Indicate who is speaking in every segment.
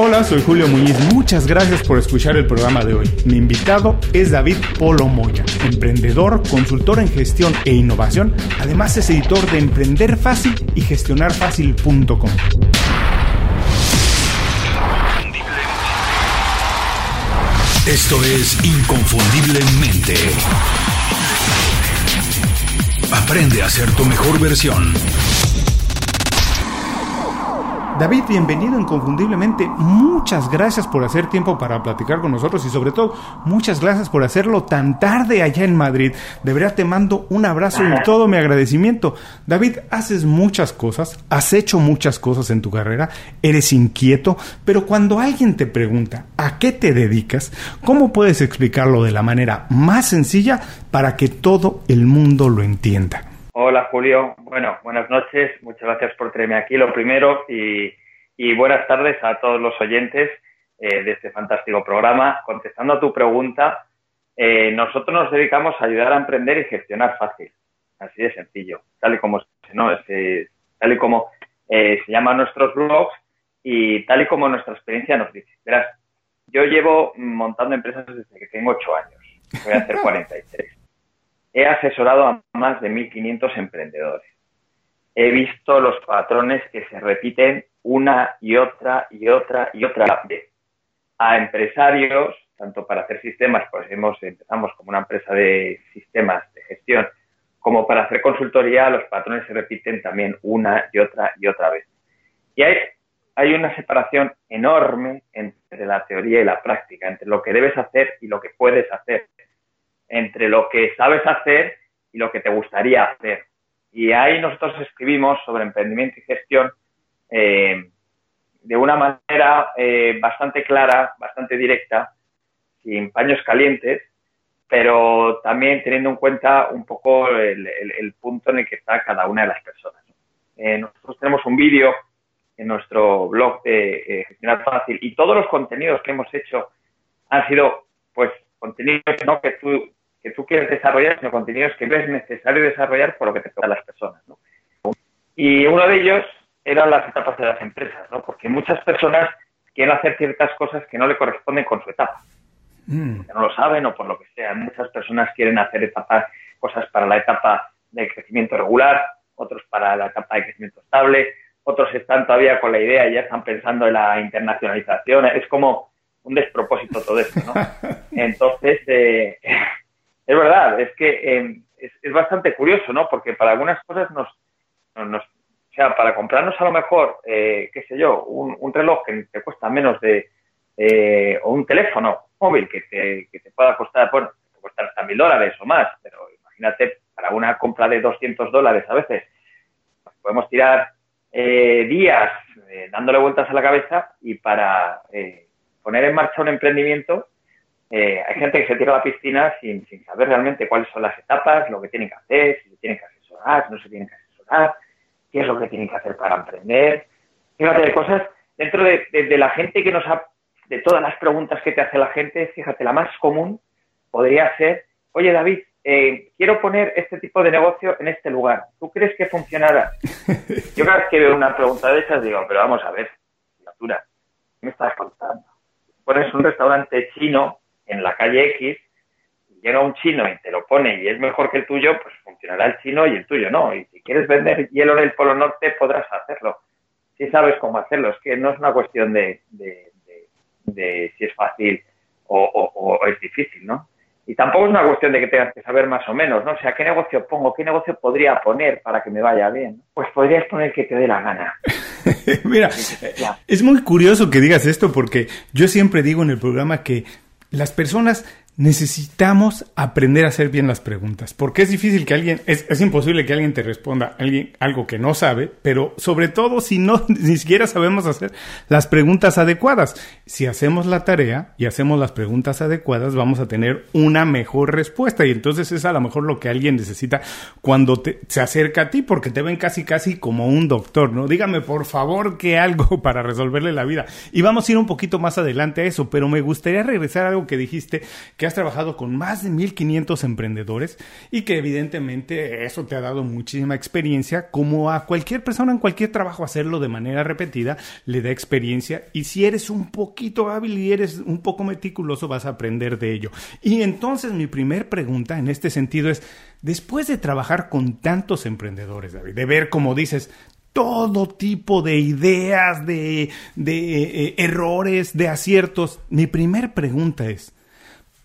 Speaker 1: Hola, soy Julio Muñiz. Muchas gracias por escuchar el programa de hoy. Mi invitado es David Polo Moya, emprendedor, consultor en gestión e innovación. Además es editor de Emprender Fácil y gestionarfácil.com.
Speaker 2: Esto es Inconfundiblemente. Aprende a ser tu mejor versión.
Speaker 1: David, bienvenido inconfundiblemente. Muchas gracias por hacer tiempo para platicar con nosotros y sobre todo muchas gracias por hacerlo tan tarde allá en Madrid. De verdad te mando un abrazo y todo mi agradecimiento. David, haces muchas cosas, has hecho muchas cosas en tu carrera, eres inquieto, pero cuando alguien te pregunta a qué te dedicas, ¿cómo puedes explicarlo de la manera más sencilla para que todo el mundo lo entienda?
Speaker 3: Hola Julio, bueno, buenas noches, muchas gracias por tenerme aquí, lo primero, y, buenas tardes a todos los oyentes eh, de este fantástico programa. Contestando a tu pregunta, eh, nosotros nos dedicamos a ayudar a emprender y gestionar fácil, así de sencillo, tal y como, ¿no? tal y como eh, se llaman nuestros blogs y tal y como nuestra experiencia nos dice. Verás, yo llevo montando empresas desde que tengo ocho años, voy a hacer 43. He asesorado a más de 1.500 emprendedores. He visto los patrones que se repiten una y otra y otra y otra vez. A empresarios, tanto para hacer sistemas, pues hemos, empezamos como una empresa de sistemas de gestión, como para hacer consultoría, los patrones se repiten también una y otra y otra vez. Y hay, hay una separación enorme entre la teoría y la práctica, entre lo que debes hacer y lo que puedes hacer entre lo que sabes hacer y lo que te gustaría hacer. Y ahí nosotros escribimos sobre emprendimiento y gestión eh, de una manera eh, bastante clara, bastante directa, sin paños calientes, pero también teniendo en cuenta un poco el, punto en el que está cada una de las personas. Eh, nosotros tenemos un vídeo en nuestro blog de Gestionar Fácil y todos los contenidos que hemos hecho han sido pues contenidos ¿no? que tú que tú quieres desarrollar, sino contenidos que es necesario desarrollar por lo que te toca a las personas. ¿no? Y uno de ellos eran las etapas de las empresas, ¿no? porque muchas personas quieren hacer ciertas cosas que no le corresponden con su etapa. Mm. no lo saben o por lo que sea. Muchas personas quieren hacer etapas, cosas para la etapa de crecimiento regular, otros para la etapa de crecimiento estable, otros están todavía con la idea y ya están pensando en la internacionalización. Es como un despropósito todo esto, ¿no? Entonces, eh, es verdad, es que em, es, bastante curioso, ¿no? Porque para algunas cosas nos, nos o sea, para comprarnos a lo mejor, eh, qué sé yo, un, reloj que te cuesta menos de, eh, o un teléfono móvil que te, pueda costar, bueno, te costar hasta mil dólares o más, pero imagínate, para una compra de 200 dólares a veces, podemos tirar eh, días dándole vueltas a la cabeza y para poner en marcha un emprendimiento eh, hay gente que se tira a la piscina sin, sin saber realmente cuáles son las etapas, lo que tienen que hacer, si se tienen que asesorar, si no se tienen que asesorar, qué es lo que tienen que hacer para emprender. Fíjate de cosas, dentro de, la gente que nos ha, de todas las preguntas que te hace la gente, fíjate, la más común podría ser, oye David, eh, quiero poner este tipo de negocio en este lugar. ¿Tú crees que funcionará? Yo cada vez que veo una pregunta de esas digo, pero vamos a ver, ¿qué me estás contando? Pones un restaurante chino en la calle X, llega un chino y te lo pone y es mejor que el tuyo, pues funcionará el chino y el tuyo no. Y si quieres vender hielo en el Polo Norte, podrás hacerlo. Si sabes cómo hacerlo, es que no es una cuestión de, de, si es fácil o, o, es difícil, ¿no? Y tampoco es una cuestión de que tengas que saber más o menos, ¿no? O sea, ¿qué negocio pongo? ¿Qué negocio podría poner para que me vaya bien? Pues podrías poner que te dé la gana.
Speaker 1: Mira, es muy curioso que digas esto porque yo siempre digo en el programa que las personas necesitamos aprender a hacer bien las preguntas, porque es difícil que alguien, es, es, imposible que alguien te responda alguien, algo que no sabe, pero sobre todo si no ni siquiera sabemos hacer las preguntas adecuadas. Si hacemos la tarea y hacemos las preguntas adecuadas, vamos a tener una mejor respuesta y entonces es a lo mejor lo que alguien necesita cuando te, se acerca a ti, porque te ven casi casi como un doctor, ¿no? Dígame por favor que algo para resolverle la vida. Y vamos a ir un poquito más adelante a eso, pero me gustaría regresar a algo que dijiste que has trabajado con más de 1500 emprendedores y que evidentemente eso te ha dado muchísima experiencia, como a cualquier persona en cualquier trabajo hacerlo de manera repetida le da experiencia y si eres un poquito hábil y eres un poco meticuloso vas a aprender de ello. Y entonces mi primer pregunta en este sentido es, después de trabajar con tantos emprendedores, de ver como dices, todo tipo de ideas, de, eh, errores, de aciertos. Mi primer pregunta es,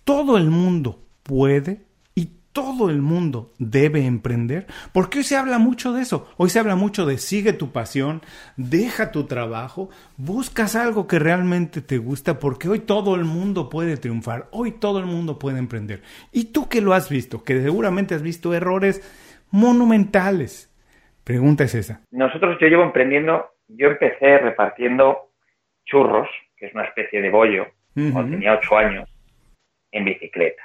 Speaker 1: ¿todo el mundo puede y todo el mundo debe emprender? Porque hoy se habla mucho de eso. Hoy se habla mucho de sigue tu pasión, deja tu trabajo, buscas algo que realmente te gusta, porque hoy todo el mundo puede triunfar, hoy todo el mundo puede emprender. Y tú que lo has visto, que seguramente has visto errores monumentales Pregunta es esa.
Speaker 3: Nosotros, yo llevo emprendiendo, yo empecé repartiendo churros, que es una especie de bollo, cuando tenía ocho años, en bicicleta.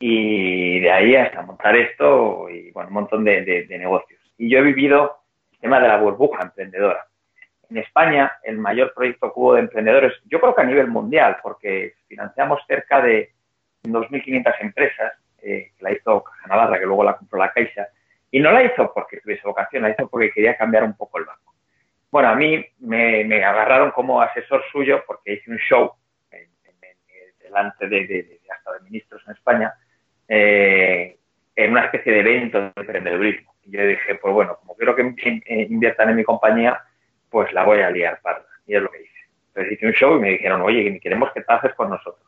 Speaker 3: Y de ahí hasta montar esto y bueno, un montón de, negocios. Y yo he vivido el tema de la burbuja emprendedora. En España, el mayor proyecto cubo de emprendedores, yo creo que a nivel mundial, porque financiamos cerca de 2.500 empresas, eh, que la hizo Caja Navarra, que luego la compró la Caixa, y no la hizo porque tuviese vocación, la hizo porque quería cambiar un poco el banco. Bueno, a mí me, agarraron como asesor suyo porque hice un show delante de, hasta de ministros en España eh, en una especie de evento de emprendedurismo. Y yo dije, pues bueno, como quiero que inviertan en mi compañía, pues la voy a liar parda. Y es lo que hice. Entonces hice un show y me dijeron, oye, queremos que trabajes con nosotros.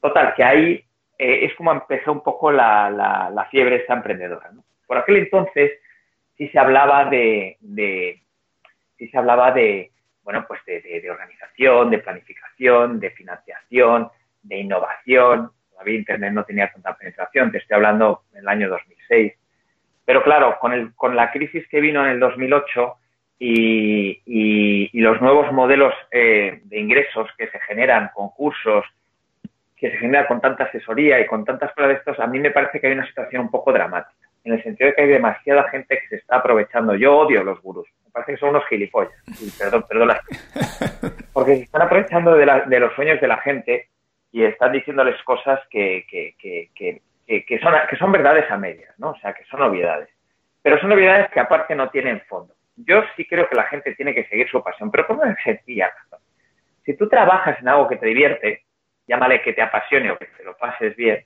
Speaker 3: Total, que ahí eh, es como empezó un poco la, la, fiebre esta emprendedora. Por aquel entonces sí se hablaba de, sí se hablaba de, bueno, pues de, organización, de planificación, de financiación, de innovación. Todavía Internet no tenía tanta penetración, te estoy hablando en el año 2006. Pero claro, con, el, con la crisis que vino en el 2008 y, los nuevos modelos eh, de ingresos que se generan, concursos, que se generan con tanta asesoría y con tantas cosas de estos, a mí me parece que hay una situación un poco dramática en el sentido de que hay demasiada gente que se está aprovechando. Yo odio los gurús, me parece que son unos gilipollas, perdón, perdón, porque se están aprovechando de, los sueños de la gente y están diciéndoles cosas que, que, que, son, que son verdades a medias, ¿no? O sea, que son obviedades. Pero son obviedades que aparte no tienen fondo. Yo sí creo que la gente tiene que seguir su pasión, pero por una sencilla razón. Si tú trabajas en algo que te divierte, llámale que te apasione o que te lo pases bien,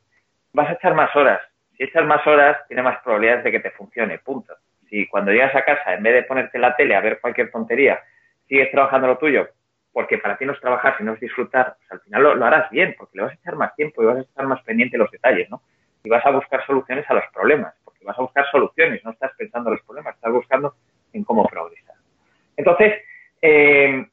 Speaker 3: vas a echar más horas si echas más horas, tiene más probabilidades de que te funcione, punto. Si cuando llegas a casa, en vez de ponerte la tele a ver cualquier tontería, sigues trabajando lo tuyo, porque para ti no es trabajar, sino es disfrutar, pues al final lo, harás bien, porque le vas a echar más tiempo y vas a estar más pendiente de los detalles, ¿no? Y vas a buscar soluciones a los problemas, porque vas a buscar soluciones, no estás pensando en los problemas, estás buscando en cómo progresar. Entonces, eh,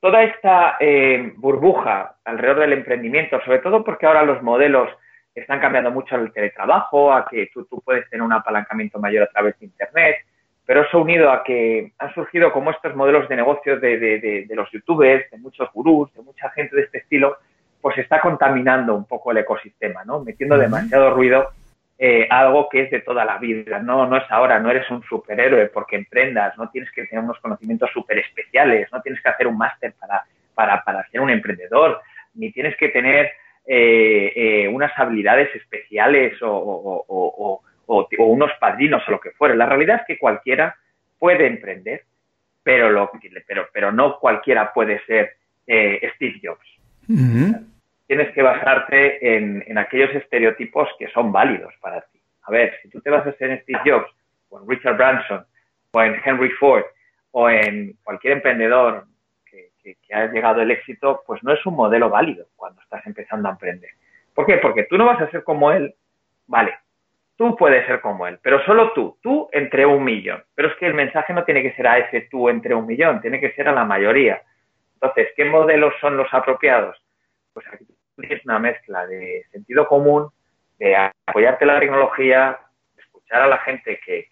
Speaker 3: toda esta eh, burbuja alrededor del emprendimiento, sobre todo porque ahora los modelos están cambiando mucho el teletrabajo, a que tú, tú puedes tener un apalancamiento mayor a través de Internet, pero eso unido a que han surgido como estos modelos de negocios de, de, de, los youtubers, de muchos gurús, de mucha gente de este estilo, pues está contaminando un poco el ecosistema, ¿no? Metiendo demasiado ruido eh, algo que es de toda la vida. No, no es ahora, no eres un superhéroe porque emprendas, no tienes que tener unos conocimientos súper especiales, no tienes que hacer un máster para, para, para ser un emprendedor, ni tienes que tener eh, eh, unas habilidades especiales o, unos padrinos o lo que fuera. La realidad es que cualquiera puede emprender, pero, lo, pero, pero no cualquiera puede ser eh, Steve Jobs. Tienes que basarte en, en, aquellos estereotipos que son válidos para ti. A ver, si tú te basas en Steve Jobs, o en Richard Branson, o en Henry Ford, o en cualquier emprendedor que, ha llegado el éxito, pues no es un modelo válido cuando estás empezando a emprender. ¿Por qué? Porque tú no vas a ser como él, vale, tú puedes ser como él, pero solo tú, tú entre un millón. Pero es que el mensaje no tiene que ser a ese tú entre un millón, tiene que ser a la mayoría. Entonces, ¿qué modelos son los apropiados? Pues aquí tienes una mezcla de sentido común, de apoyarte la tecnología, escuchar a la gente que,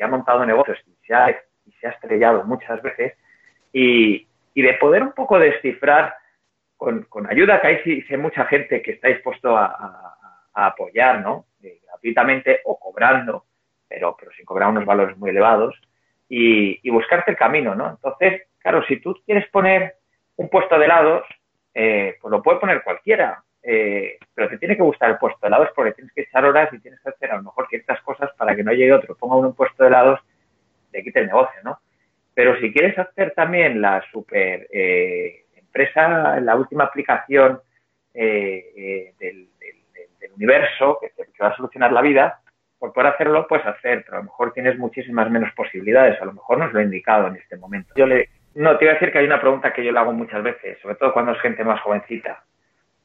Speaker 3: ha montado negocios y se ha, y se ha estrellado muchas veces y, y de poder un poco descifrar con, ayuda, que hay, hay mucha gente que está dispuesto a, apoyar, ¿no? Eh, gratuitamente o cobrando, pero, pero sin cobrar unos valores muy elevados, y, buscarte el camino, ¿no? Entonces, claro, si tú quieres poner un puesto de helados, eh, pues lo puede poner cualquiera. eh, pero te tiene que gustar el puesto de helados porque tienes que echar horas y tienes que hacer a lo mejor ciertas cosas para que no llegue otro, ponga uno un puesto de helados, te quite el negocio, ¿no? Pero si quieres hacer también la super eh, empresa, la última aplicación eh, del, universo que, que, va a solucionar la vida, por poder hacerlo, puedes hacer, pero a lo mejor tienes muchísimas menos posibilidades, a lo mejor no es lo indicado en este momento. Yo le, no, te iba a decir que hay una pregunta que yo le hago muchas veces, sobre todo cuando es gente más jovencita,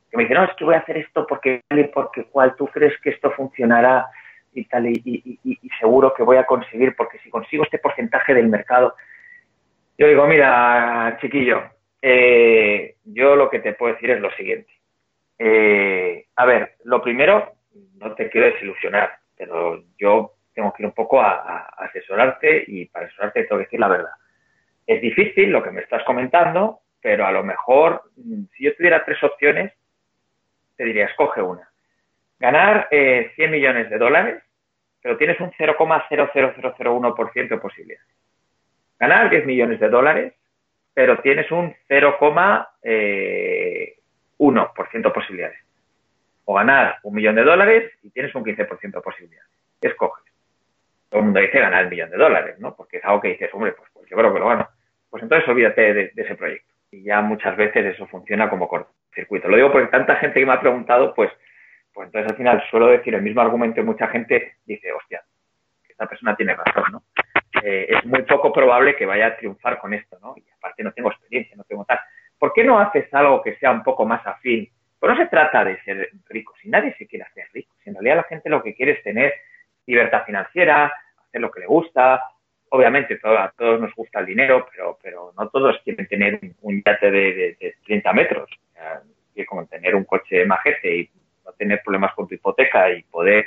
Speaker 3: que me dice, no, es que voy a hacer esto porque porque cual tú crees que esto funcionará y tal, y, seguro que voy a conseguir, porque si consigo este porcentaje del mercado, yo digo, mira, chiquillo, eh, yo lo que te puedo decir es lo siguiente. Eh, a ver, lo primero, no te quiero desilusionar, pero yo tengo que ir un poco a, asesorarte y para asesorarte tengo que decir la verdad. Es difícil lo que me estás comentando, pero a lo mejor, mm, si yo tuviera tres opciones, te diría, escoge una. Ganar eh, 100 millones de dólares, pero tienes un 0,00001% de posibilidades. Ganar 10 millones de dólares, pero tienes un 0,1% eh, de posibilidades. O ganar un millón de dólares y tienes un 15% de posibilidades. ¿Qué escoges? Todo el mundo dice ganar el millón de dólares, ¿no? Porque es algo que dices, hombre, pues, pues yo creo que lo gano pues entonces olvídate de, ese proyecto. Y ya muchas veces eso funciona como cortocircuito. Lo digo porque tanta gente que me ha preguntado, pues, pues entonces al final suelo decir el mismo argumento y mucha gente dice, hostia, esta persona tiene razón, ¿no? Eh, es muy poco probable que vaya a triunfar con esto, ¿no? Y aparte no tengo experiencia, no tengo tal. ¿Por qué no haces algo que sea un poco más afín? Pues no se trata de ser rico, si nadie se quiere hacer rico, si en realidad la gente lo que quiere es tener libertad financiera, hacer lo que le gusta, obviamente a todos nos gusta el dinero, pero, no todos quieren tener un yate de, de, 30 metros. O como tener un coche majete y no tener problemas con tu hipoteca y poder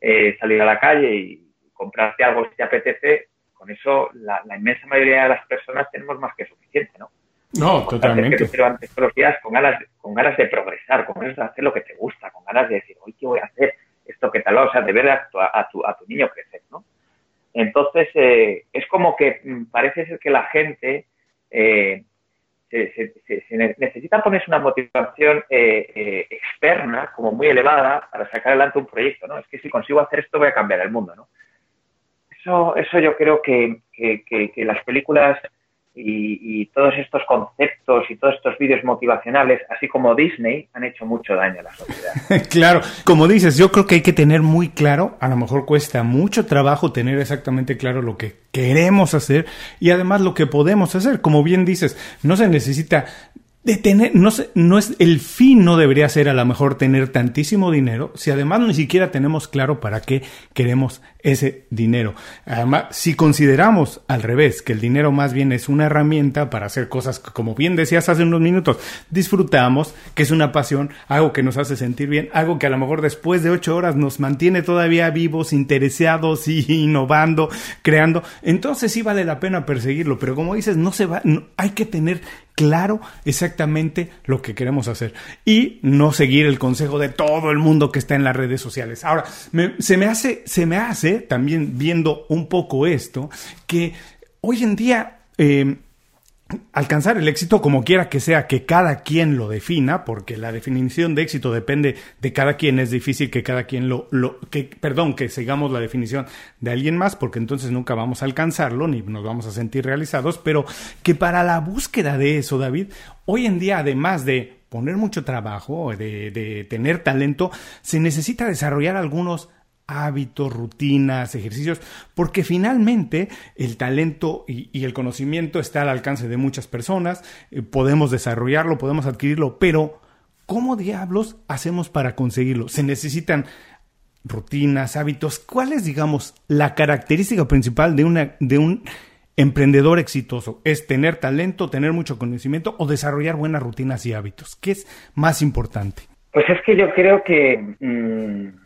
Speaker 3: eh, salir a la calle y comprarte algo si te apetece, con eso la, inmensa mayoría de las personas tenemos más que suficiente, ¿no?
Speaker 1: No, totalmente.
Speaker 3: Pero antes todos los días con ganas, con ganas de progresar, con ganas de hacer lo que te gusta, con ganas de decir, hoy qué voy a hacer, esto que tal, o sea, de ver a tu, a tu, a tu niño crecer, ¿no? Entonces, eh, es como que mm, parece ser que la gente eh, se, necesita ponerse una motivación eh, externa, como muy elevada, para sacar adelante un proyecto, ¿no? Es que si consigo hacer esto voy a cambiar el mundo, ¿no? Eso, eso yo creo que, que las películas y, todos estos conceptos y todos estos vídeos motivacionales, así como Disney, han hecho mucho daño a la sociedad.
Speaker 1: claro, como dices, yo creo que hay que tener muy claro, a lo mejor cuesta mucho trabajo tener exactamente claro lo que queremos hacer y además lo que podemos hacer. Como bien dices, no se necesita de tener, no, no es, el fin no debería ser a lo mejor tener tantísimo dinero, si además ni siquiera tenemos claro para qué queremos ese dinero. Además, si consideramos al revés, que el dinero más bien es una herramienta para hacer cosas que, como bien decías hace unos minutos, disfrutamos, que es una pasión, algo que nos hace sentir bien, algo que a lo mejor después de ocho horas nos mantiene todavía vivos, interesados y innovando, creando, entonces sí vale la pena perseguirlo, pero como dices, no se va, hay que tener claro exactamente lo que queremos hacer y no seguir el consejo de todo el mundo que está en las redes sociales. Ahora, se me hace, se me hace también viendo un poco esto que hoy en día eh, alcanzar el éxito como quiera que sea que cada quien lo defina, porque la definición de éxito depende de cada quien, es difícil que cada quien lo, lo que, perdón, que sigamos la definición de alguien más, porque entonces nunca vamos a alcanzarlo ni nos vamos a sentir realizados, pero que para la búsqueda de eso, David, hoy en día, además de poner mucho trabajo, de, de tener talento, se necesita desarrollar algunos hábitos, rutinas, ejercicios, porque finalmente el talento y, el conocimiento está al alcance de muchas personas, eh, podemos desarrollarlo, podemos adquirirlo, pero ¿cómo diablos hacemos para conseguirlo? Se necesitan rutinas, hábitos. ¿Cuál es, digamos, la característica principal de, una, de un emprendedor exitoso? ¿Es tener talento, tener mucho conocimiento o desarrollar buenas rutinas y hábitos? ¿Qué es más importante?
Speaker 3: Pues es que yo creo que... Mm,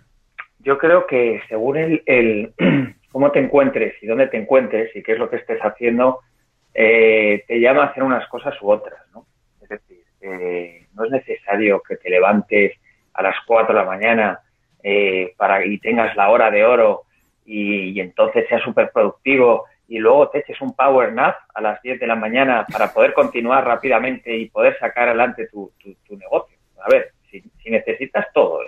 Speaker 3: yo creo que según el, cómo te encuentres y dónde te encuentres y qué es lo que estés haciendo, eh, te llama a hacer unas cosas u otras, ¿no? Es decir, eh, no es necesario que te levantes a las 4 de la mañana eh, para y tengas la hora de oro y, entonces seas súper productivo y luego te eches un power nap a las 10 de la mañana para poder continuar rápidamente y poder sacar adelante tu, tu, negocio. A ver, si, si necesitas todo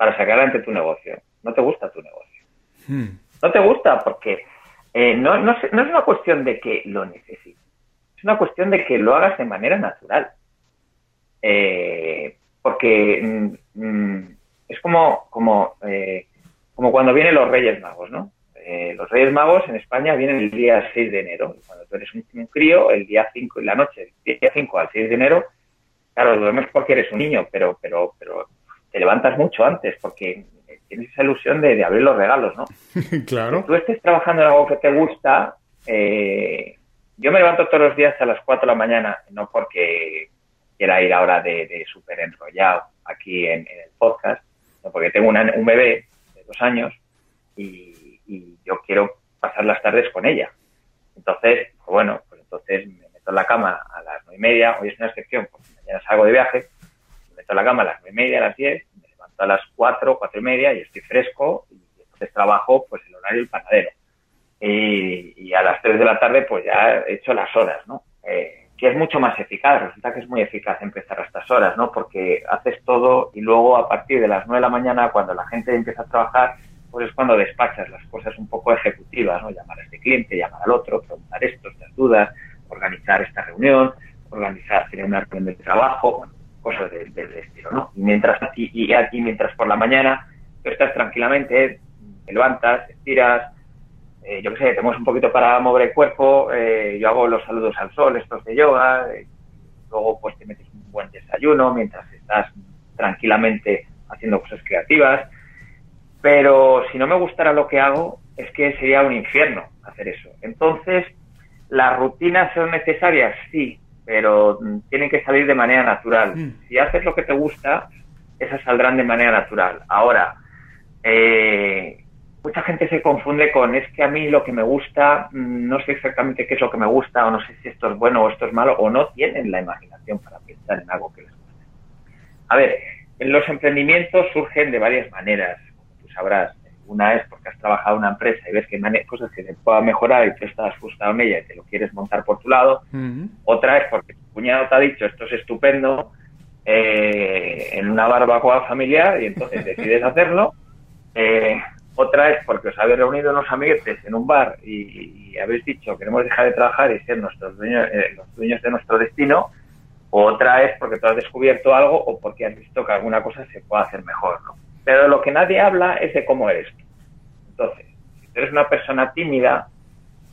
Speaker 3: para sacar adelante tu negocio, no te gusta tu negocio. Hmm. No te gusta porque eh, no, no, es una cuestión de que lo necesites, es una cuestión de que lo hagas de manera natural. Eh, porque mm, mm, es como, como, eh, como cuando vienen los Reyes Magos, ¿no? los Reyes Magos en España vienen el día 6 de enero. Cuando tú eres un, crío, el día 5, en la noche, del día 5 al 6 de enero, claro, lo vemos porque eres un niño, pero, pero, pero te levantas mucho antes porque tienes esa ilusión de, abrir los regalos, ¿no?
Speaker 1: claro.
Speaker 3: Si tú estés trabajando en algo que te gusta, eh, yo me levanto todos los días a las 4 de la mañana, no porque quiera ir ahora de, de súper enrollado aquí en, el podcast, sino porque tengo un bebé de dos años y, yo quiero pasar las tardes con ella. Entonces, pues bueno, pues entonces me meto en la cama a las nueve y media, hoy es una excepción, porque mañana salgo de viaje, me en la cama a las nueve y media, a las diez, a las 4, 4 y media y estoy fresco y entonces trabajo pues el horario del panadero. Y, a las 3 de la tarde pues ya he hecho las horas, ¿no? Eh, que es mucho más eficaz, resulta que es muy eficaz empezar a estas horas, ¿no? Porque haces todo y luego a partir de las 9 de la mañana cuando la gente empieza a trabajar pues es cuando despachas las cosas un poco ejecutivas, ¿no? Llamar a este cliente, llamar al otro, preguntar esto, estas dudas, organizar esta reunión, organizar, tener una reunión de trabajo, cosas del estilo, ¿no? Y mientras, y, aquí, mientras por la mañana tú estás tranquilamente, te levantas, estiras, eh, yo qué sé, te mueves un poquito para mover el cuerpo, eh, yo hago los saludos al sol, estos de yoga, eh, luego pues te metes un buen desayuno mientras estás tranquilamente haciendo cosas creativas, pero si no me gustara lo que hago, es que sería un infierno hacer eso. Entonces, ¿las rutinas son necesarias? Sí, pero mm, tienen que salir de manera natural. Mm. Si haces lo que te gusta, esas saldrán de manera natural. Ahora, eh, mucha gente se confunde con es que a mí lo que me gusta, mm, no sé exactamente qué es lo que me gusta, o no sé si esto es bueno o esto es malo, o no tienen la imaginación para pensar en algo que les guste. A ver, los emprendimientos surgen de varias maneras, como tú sabrás. Una es porque has trabajado en una empresa y ves que hay cosas que se puedan mejorar y tú estás frustrado en ella y te lo quieres montar por tu lado. Otra es porque tu cuñado te ha dicho esto es estupendo eh, en una barbacoa familiar y entonces decides hacerlo. Eh, otra es porque os habéis reunido unos amiguetes en un bar y, habéis dicho queremos dejar de trabajar y ser nuestros dueños, eh, los dueños de nuestro destino. Otra es porque tú has descubierto algo o porque has visto que alguna cosa se puede hacer mejor. ¿no? Pero lo que nadie habla es de cómo eres. Entonces, si eres una persona tímida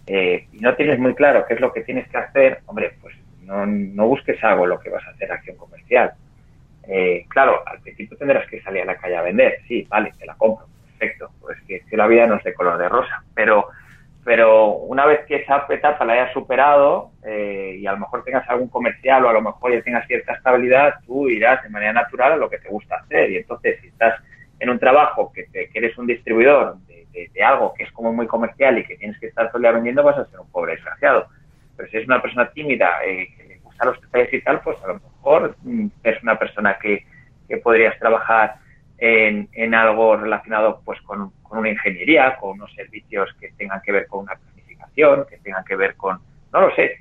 Speaker 3: eh, y no tienes muy claro qué es lo que tienes que hacer, hombre, pues no, busques algo lo que vas a hacer acción comercial. Eh, claro, al principio tendrás que salir a la calle a vender, sí, vale, te la compro, perfecto, pues que, la vida no es de color de rosa, pero pero una vez que esa etapa la hayas superado eh, y a lo mejor tengas algún comercial o a lo mejor ya tengas cierta estabilidad, tú irás de manera natural a lo que te gusta hacer. Y entonces, si estás en un trabajo que, te, eres un distribuidor de, algo que es como muy comercial y que tienes que estar todo el día vendiendo, vas a ser un pobre desgraciado. Pero si es una persona tímida, eh, que le gusta los detalles y tal, pues a lo mejor mm, es una persona que, que podrías trabajar en, en, algo relacionado pues con, una ingeniería, con unos servicios que tengan que ver con una planificación, que tengan que ver con, no lo sé,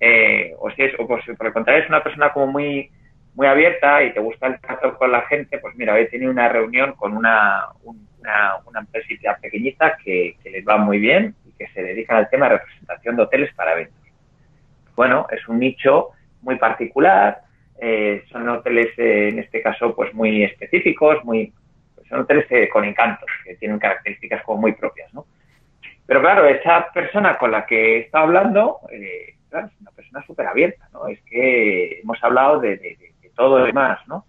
Speaker 3: eh, o si es, o pues, por el contrario es una persona como muy muy abierta y te gusta el trato con la gente, pues mira, hoy he tenido una reunión con una, una, una empresita pequeñita que, les va muy bien y que se dedican al tema de representación de hoteles para eventos. Bueno, es un nicho muy particular, eh, son hoteles eh, en este caso pues muy específicos, muy son hoteles eh, con encantos, que tienen características como muy propias, ¿no? Pero claro, esa persona con la que está hablando, es una persona súper abierta, ¿no? Es que hemos hablado de todo lo demás, ¿no?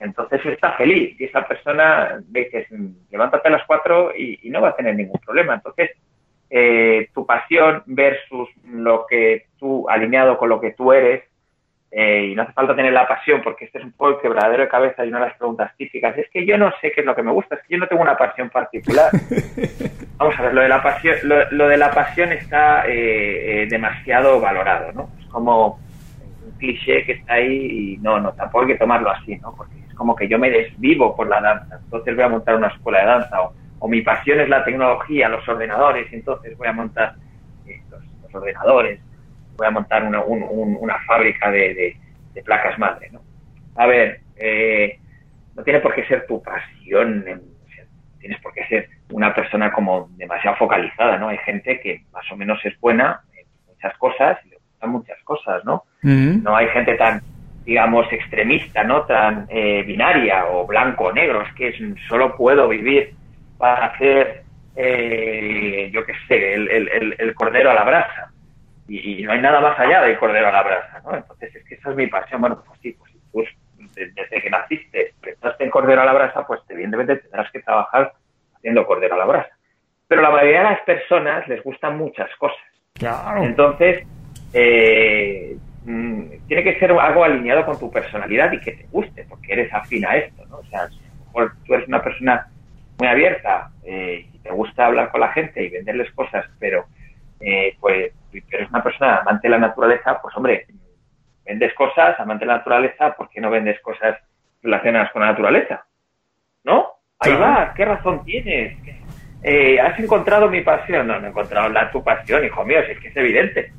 Speaker 3: Entonces está feliz y esa persona dices, levántate a las cuatro y, no va a tener ningún problema. Entonces, eh, tu pasión versus lo que tú, alineado con lo que tú eres, eh, y no hace falta tener la pasión, porque este es un poco el quebradero de cabeza y una de las preguntas típicas, es que yo no sé qué es lo que me gusta, es que yo no tengo una pasión particular. Vamos a ver, lo de la pasión, lo, de la pasión está eh, demasiado valorado, ¿no? Es como cliché que está ahí y no, no, tampoco hay que tomarlo así, ¿no? Porque es como que yo me desvivo por la danza, entonces voy a montar una escuela de danza o, mi pasión es la tecnología, los ordenadores, y entonces voy a montar los, ordenadores, voy a montar una, una fábrica de, de, placas madre, ¿no? A ver, eh, no tiene por qué ser tu pasión, tienes por qué ser una persona como demasiado focalizada, ¿no? Hay gente que más o menos es buena en muchas cosas muchas cosas, ¿no? No hay gente tan, digamos, extremista, ¿no? Tan eh, binaria o blanco o negro, es que solo puedo vivir para hacer, eh, yo qué sé, el, cordero a la brasa. Y, no hay nada más allá del cordero a la brasa, ¿no? Entonces es que esa es mi pasión. Bueno, pues sí, pues, pues desde que naciste pensaste en cordero a la brasa, pues evidentemente tendrás que trabajar haciendo cordero a la brasa. Pero la mayoría de las personas les gustan muchas cosas.
Speaker 1: Claro.
Speaker 3: Entonces, eh, mm, tiene que ser algo alineado con tu personalidad y que te guste, porque eres afín a esto, ¿no? O sea, si a lo mejor tú eres una persona muy abierta eh, y te gusta hablar con la gente y venderles cosas, pero eh, pues eres una persona amante de la naturaleza, pues hombre, vendes cosas, amante de la naturaleza, ¿por qué no vendes cosas relacionadas con la naturaleza? ¿No? Ahí va, ¿qué razón tienes? Eh, ¿Has encontrado mi pasión? No, no he encontrado la, tu pasión, hijo mío, si es que es evidente.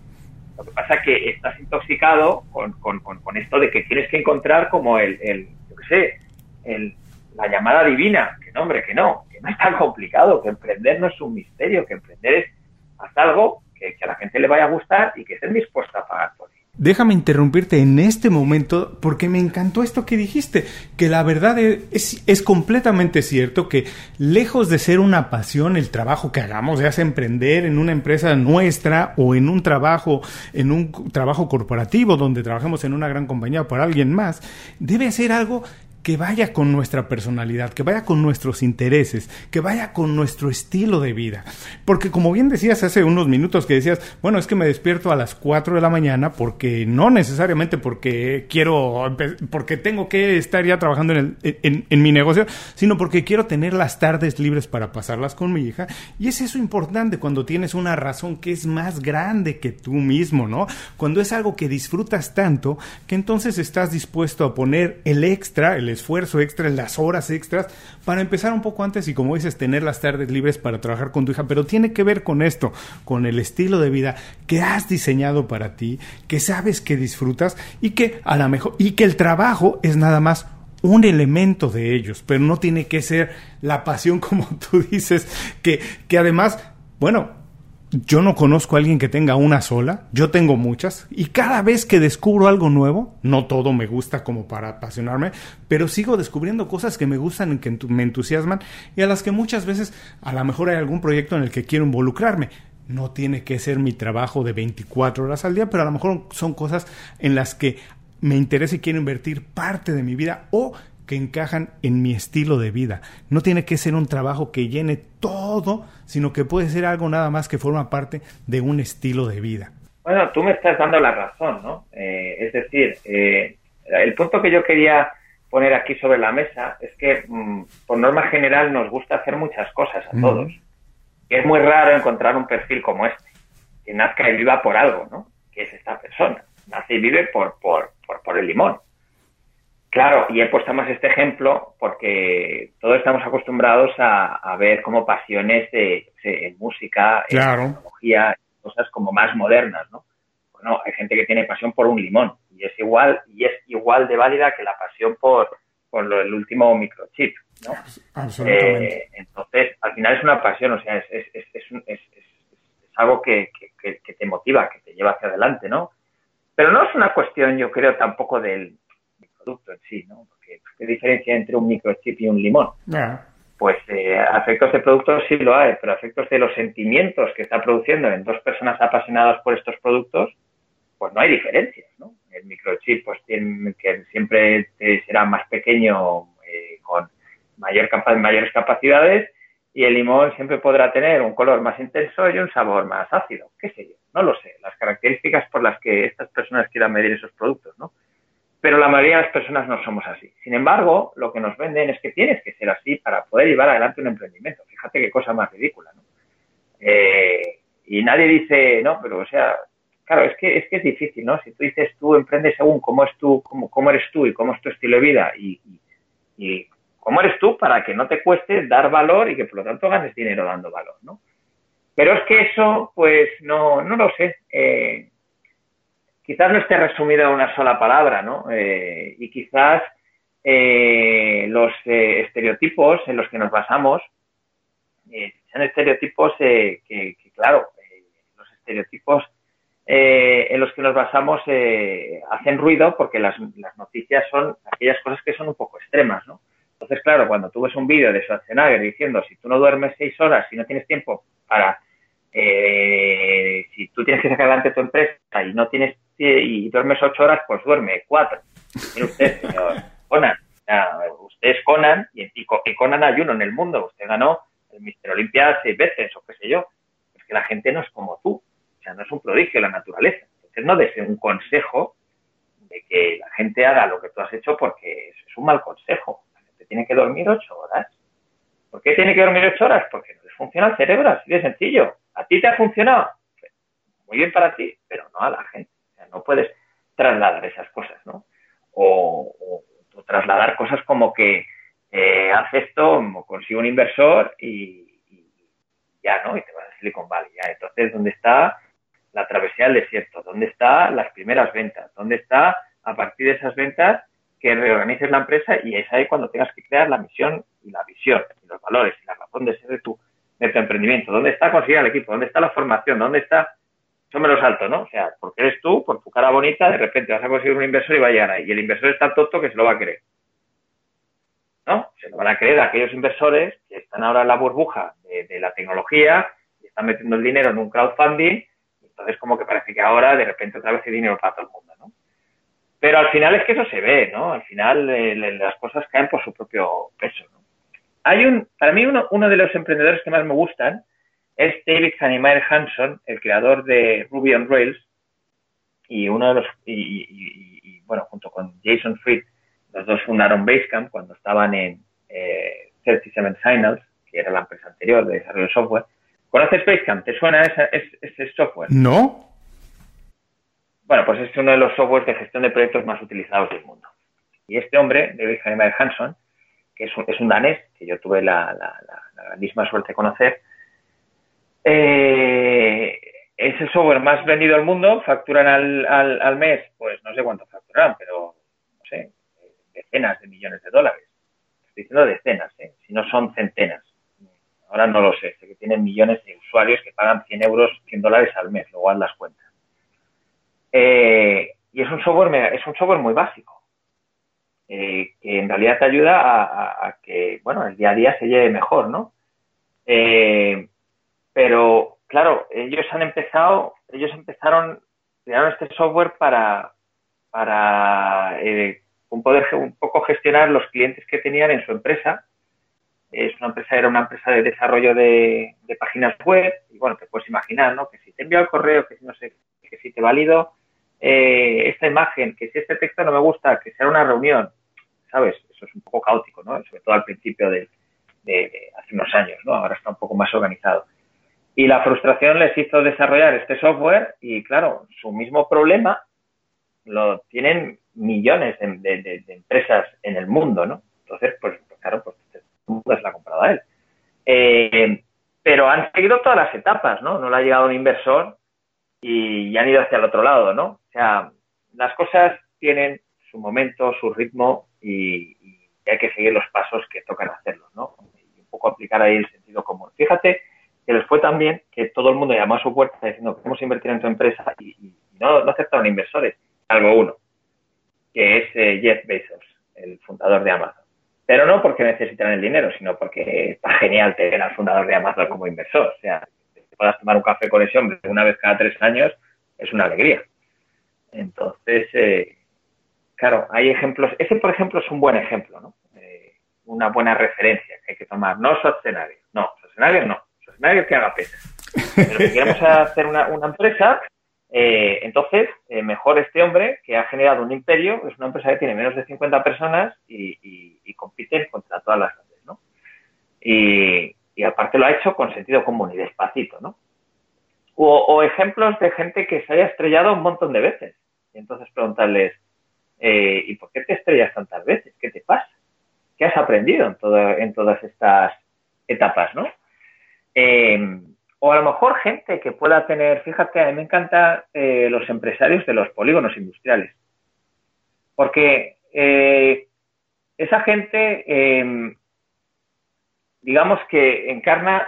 Speaker 3: Lo que pasa es que estás intoxicado con, con, con, esto de que tienes que encontrar como el, el yo qué sé, el, la llamada divina. Que no, hombre, que no, que no es tan complicado, que emprender no es un misterio, que emprender es hacer algo que, que a la gente le vaya a gustar y que estén dispuesta a pagar por ello.
Speaker 1: Déjame interrumpirte en este momento porque me encantó esto que dijiste, que la verdad es, es, completamente cierto que lejos de ser una pasión el trabajo que hagamos, ya sea emprender en una empresa nuestra o en un trabajo, en un trabajo corporativo donde trabajemos en una gran compañía para alguien más, debe ser algo que vaya con nuestra personalidad, que vaya con nuestros intereses, que vaya con nuestro estilo de vida. Porque como bien decías hace unos minutos que decías, bueno, es que me despierto a las 4 de la mañana porque no necesariamente porque quiero, porque tengo que estar ya trabajando en, el, en, mi negocio, sino porque quiero tener las tardes libres para pasarlas con mi hija. Y es eso importante cuando tienes una razón que es más grande que tú mismo, ¿no? Cuando es algo que disfrutas tanto que entonces estás dispuesto a poner el extra, el esfuerzo extra, las horas extras, para empezar un poco antes y como dices, tener las tardes libres para trabajar con tu hija, pero tiene que ver con esto, con el estilo de vida que has diseñado para ti, que sabes que disfrutas y que a lo mejor, y que el trabajo es nada más un elemento de ellos, pero no tiene que ser la pasión como tú dices, que, que además, bueno, yo no conozco a alguien que tenga una sola, yo tengo muchas, y cada vez que descubro algo nuevo, no todo me gusta como para apasionarme, pero sigo descubriendo cosas que me gustan y que me entusiasman, y a las que muchas veces a lo mejor hay algún proyecto en el que quiero involucrarme. No tiene que ser mi trabajo de 24 horas al día, pero a lo mejor son cosas en las que me interesa y quiero invertir parte de mi vida o que encajan en mi estilo de vida. No tiene que ser un trabajo que llene todo, sino que puede ser algo nada más que forma parte de un estilo de vida.
Speaker 3: Bueno, tú me estás dando la razón, ¿no? Eh, es decir, eh, el punto que yo quería poner aquí sobre la mesa es que, mm, por norma general, nos gusta hacer muchas cosas a todos. Y es muy raro encontrar un perfil como este, que nazca y viva por algo, ¿no? Que es esta persona. Nace y vive por, por, por, por el limón. Claro, y he puesto más este ejemplo porque todos estamos acostumbrados a, ver como pasiones de, en música, en tecnología, cosas como más modernas, ¿no? Bueno, hay gente que tiene pasión por un limón y es igual y es igual de válida que la pasión por, por lo, el último microchip, ¿no?
Speaker 1: Absolutamente.
Speaker 3: Eh, entonces, al final es una pasión, o sea, es, es, es, es algo que, que, que te motiva, que te lleva hacia adelante, ¿no? Pero no es una cuestión, yo creo, tampoco del producto en sí, ¿no? Porque ¿qué diferencia entre un microchip y un limón? Pues eh, efectos de productos sí lo hay, pero efectos de los sentimientos que está produciendo en dos personas apasionadas por estos productos, pues no hay diferencias, ¿no? El microchip pues tiene, que siempre será más pequeño eh, con mayor capa mayores capacidades y el limón siempre podrá tener un color más intenso y un sabor más ácido, qué sé yo, no lo sé, las características por las que estas personas quieran medir esos productos, ¿no? Pero la mayoría de las personas no somos así. Sin embargo, lo que nos venden es que tienes que ser así para poder llevar adelante un emprendimiento. Fíjate qué cosa más ridícula, ¿no? Eh, y nadie dice, no, pero o sea, claro, es que es que es difícil, ¿no? Si tú dices tú emprendes según cómo es tú, cómo, cómo eres tú y cómo es tu estilo de vida y, cómo eres tú para que no te cueste dar valor y que por lo tanto ganes dinero dando valor, ¿no? Pero es que eso, pues no, no lo sé. Eh, quizás no esté resumido en una sola palabra, ¿no? Eh, y quizás eh, los eh, estereotipos en los que nos basamos eh, son estereotipos que, que, claro, los estereotipos en los que nos basamos hacen ruido porque las, las, noticias son aquellas cosas que son un poco extremas, ¿no? Entonces, claro, cuando tú ves un vídeo de Schwarzenegger diciendo si tú no duermes seis horas, si no tienes tiempo para, si tú tienes que sacar adelante tu empresa y no tienes y duermes ocho horas, pues duerme cuatro. Mire usted, señor Conan. usted es Conan y, y, Conan hay uno en el mundo. Usted ganó el Mister Olimpia seis veces o qué sé yo. Es que la gente no es como tú. O sea, no es un prodigio la naturaleza. Entonces no des un consejo de que la gente haga lo que tú has hecho porque es un mal consejo. La gente tiene que dormir ocho horas. ¿Por qué tiene que dormir ocho horas? Porque no les funciona el cerebro, así de sencillo. ¿A ti te ha funcionado? Muy bien para ti, pero no a la gente. O sea, no puedes trasladar esas cosas, ¿no? o, trasladar cosas como que eh, esto, consigo un inversor y, ya, ¿no? Y te vas a Silicon Valley, ya. Entonces, ¿dónde está la travesía del desierto? ¿Dónde están las primeras ventas? ¿Dónde está, a partir de esas ventas, que reorganices la empresa y es ahí cuando tengas que crear la misión y la visión y los valores y la razón de ser de tu, de tu emprendimiento? ¿Dónde está conseguir el equipo? ¿Dónde está la formación? ¿Dónde está eso me lo salto, ¿no? O sea, porque eres tú, por tu cara bonita, de repente vas a conseguir un inversor y va a llegar ahí. Y el inversor está tonto que se lo va a creer. ¿No? Se lo van a creer aquellos inversores que están ahora en la burbuja de, la tecnología y están metiendo el dinero en un crowdfunding. Entonces, como que parece que ahora de repente otra vez hay dinero para todo el mundo, ¿no? Pero al final es que eso se ve, ¿no? Al final eh, las cosas caen por su propio peso, ¿no? Hay un, para mí uno, uno de los emprendedores que más me gustan es David Hannemeyer Hanson, el creador de Ruby on Rails, y uno de los, y, bueno, junto con Jason Fried, los dos fundaron Basecamp cuando estaban en eh, 37 Signals, que era la empresa anterior de desarrollo de software. ¿Conoces Basecamp? ¿Te suena ese, ese software?
Speaker 1: No.
Speaker 3: Bueno, pues es uno de los softwares de gestión de proyectos más utilizados del mundo. Y este hombre, David Hannemeyer Hanson, que es un, es un danés, que yo tuve la, la, grandísima suerte de conocer, eh, es el software más vendido del mundo, facturan al, al, mes, pues no sé cuánto facturan, pero no sé, decenas de millones de dólares. Estoy diciendo decenas, ¿eh? si no son centenas. Ahora no lo sé, sé que tienen millones de usuarios que pagan 100 euros, 100 dólares al mes, luego haz las cuentas. Eh, y es un software, es un software muy básico, eh, que en realidad te ayuda a, que, bueno, el día a día se lleve mejor, ¿no? Eh, pero, claro, ellos han empezado, ellos empezaron, crearon este software para, para eh, poder un poco gestionar los clientes que tenían en su empresa. Es una empresa, era una empresa de desarrollo de, páginas web, y bueno, te puedes imaginar, ¿no? Que si te envío el correo, que si no sé, que si te valido eh, esta imagen, que si este texto no me gusta, que sea una reunión, ¿sabes? Eso es un poco caótico, ¿no? Sobre todo al principio de, hace unos años, ¿no? Ahora está un poco más organizado. Y la frustración les hizo desarrollar este software y, claro, su mismo problema lo tienen millones de, empresas en el mundo, ¿no? Entonces, pues, claro, pues es la comprado a él. Eh, pero han seguido todas las etapas, ¿no? No le ha llegado un inversor y, han ido hacia el otro lado, ¿no? O sea, las cosas tienen su momento, su ritmo y, hay que seguir los pasos que tocan hacerlos, ¿no? Y un poco aplicar ahí el sentido común. Fíjate que les fue tan bien que todo el mundo llamó a su puerta diciendo que queremos invertir en tu empresa y, no, no, aceptaron inversores, salvo uno, que es eh, Jeff Bezos, el fundador de Amazon. Pero no porque necesitan el dinero, sino porque está genial tener al fundador de Amazon como inversor. O sea, que puedas tomar un café con ese hombre una vez cada tres años es una alegría. Entonces, eh, claro, hay ejemplos. Ese, por ejemplo, es un buen ejemplo, ¿no? Eh, una buena referencia que hay que tomar. No Schwarzenegger, no, Schwarzenegger no nadie que haga pesas. Pero si queremos hacer una, empresa, eh, entonces, eh, mejor este hombre que ha generado un imperio, es una empresa que tiene menos de 50 personas y, y, compiten contra todas las grandes, ¿no? Y, aparte lo ha hecho con sentido común y despacito, ¿no? O, ejemplos de gente que se haya estrellado un montón de veces. Y entonces preguntarles, eh, ¿y por qué te estrellas tantas veces? ¿Qué te pasa? ¿Qué has aprendido en, en todas estas etapas, no? Eh, o a lo mejor gente que pueda tener, fíjate, a mí me encantan eh, los empresarios de los polígonos industriales. Porque esa gente, digamos que encarna